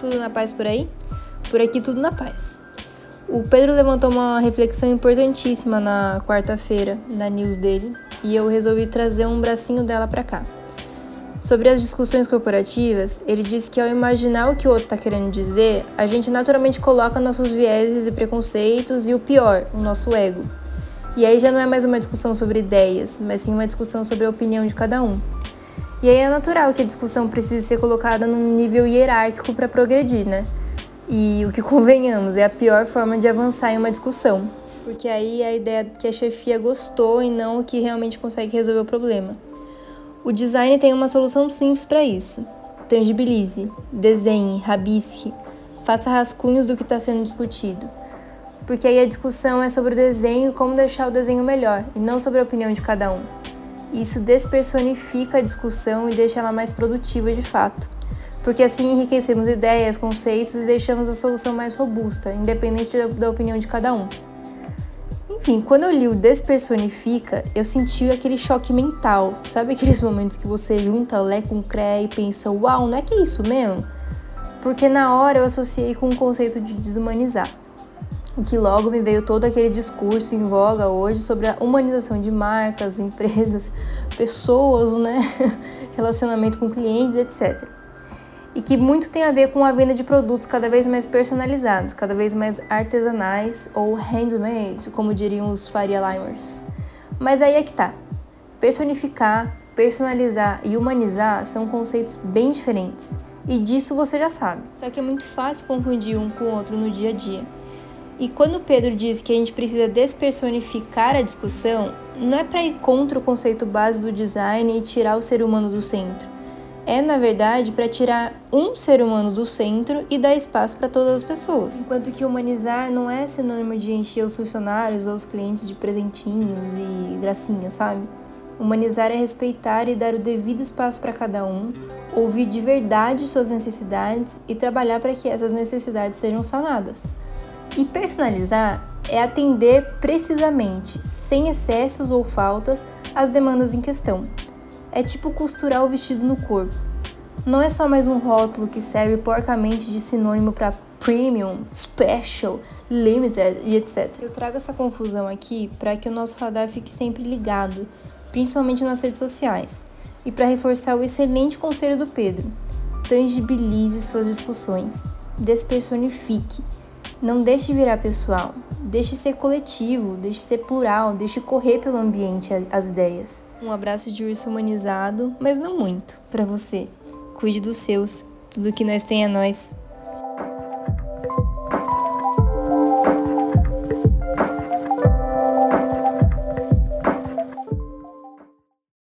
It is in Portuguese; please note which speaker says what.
Speaker 1: Tudo na paz por aí? Por aqui tudo na paz. O Pedro levantou uma reflexão importantíssima na quarta-feira na news dele e eu resolvi trazer um bracinho dela para cá. Sobre as discussões corporativas, ele disse que ao imaginar o que o outro está querendo dizer, a gente naturalmente coloca nossos vieses e preconceitos e o pior, o nosso ego. E aí já não é mais uma discussão sobre ideias, mas sim uma discussão sobre a opinião de cada um. E aí é natural que a discussão precise ser colocada num nível hierárquico para progredir, né? E o que convenhamos é a pior forma de avançar em uma discussão, porque aí é a ideia que a chefia gostou e não o que realmente consegue resolver o problema. O design tem uma solução simples para isso. Tangibilize, desenhe, rabisque, faça rascunhos do que está sendo discutido. Porque aí a discussão é sobre o desenho e como deixar o desenho melhor, e não sobre a opinião de cada um. Isso despersonifica a discussão e deixa ela mais produtiva de fato, porque assim enriquecemos ideias, conceitos e deixamos a solução mais robusta, independente da opinião de cada um. Enfim, quando eu li o Despersonifica, eu senti aquele choque mental. Sabe aqueles momentos que você junta Lé com Cré e pensa, uau, não é que é isso mesmo? Porque na hora eu associei com o conceito de desumanizar o que logo me veio todo aquele discurso em voga hoje sobre a humanização de marcas, empresas, pessoas, né? relacionamento com clientes, etc. E que muito tem a ver com a venda de produtos cada vez mais personalizados, cada vez mais artesanais ou handmade, como diriam os Faria Limers. Mas aí é que tá. Personificar, personalizar e humanizar são conceitos bem diferentes. E disso você já sabe. Só que é muito fácil confundir um com o outro no dia a dia. E quando Pedro diz que a gente precisa despersonificar a discussão, não é para ir contra o conceito base do design e tirar o ser humano do centro. É, na verdade, para tirar um ser humano do centro e dar espaço para todas as pessoas. Enquanto que humanizar não é sinônimo de encher os funcionários ou os clientes de presentinhos e gracinhas, sabe? Humanizar é respeitar e dar o devido espaço para cada um, ouvir de verdade suas necessidades e trabalhar para que essas necessidades sejam sanadas. E personalizar é atender precisamente, sem excessos ou faltas, as demandas em questão. É tipo costurar o vestido no corpo. Não é só mais um rótulo que serve porcamente de sinônimo para premium, special, limited e etc. Eu trago essa confusão aqui para que o nosso radar fique sempre ligado, principalmente nas redes sociais, e para reforçar o excelente conselho do Pedro. Tangibilize suas discussões, despersonifique, não deixe virar pessoal, deixe ser coletivo, deixe ser plural, deixe correr pelo ambiente as ideias. Um abraço de urso humanizado, mas não muito, para você. Cuide dos seus, tudo que nós tem é nós.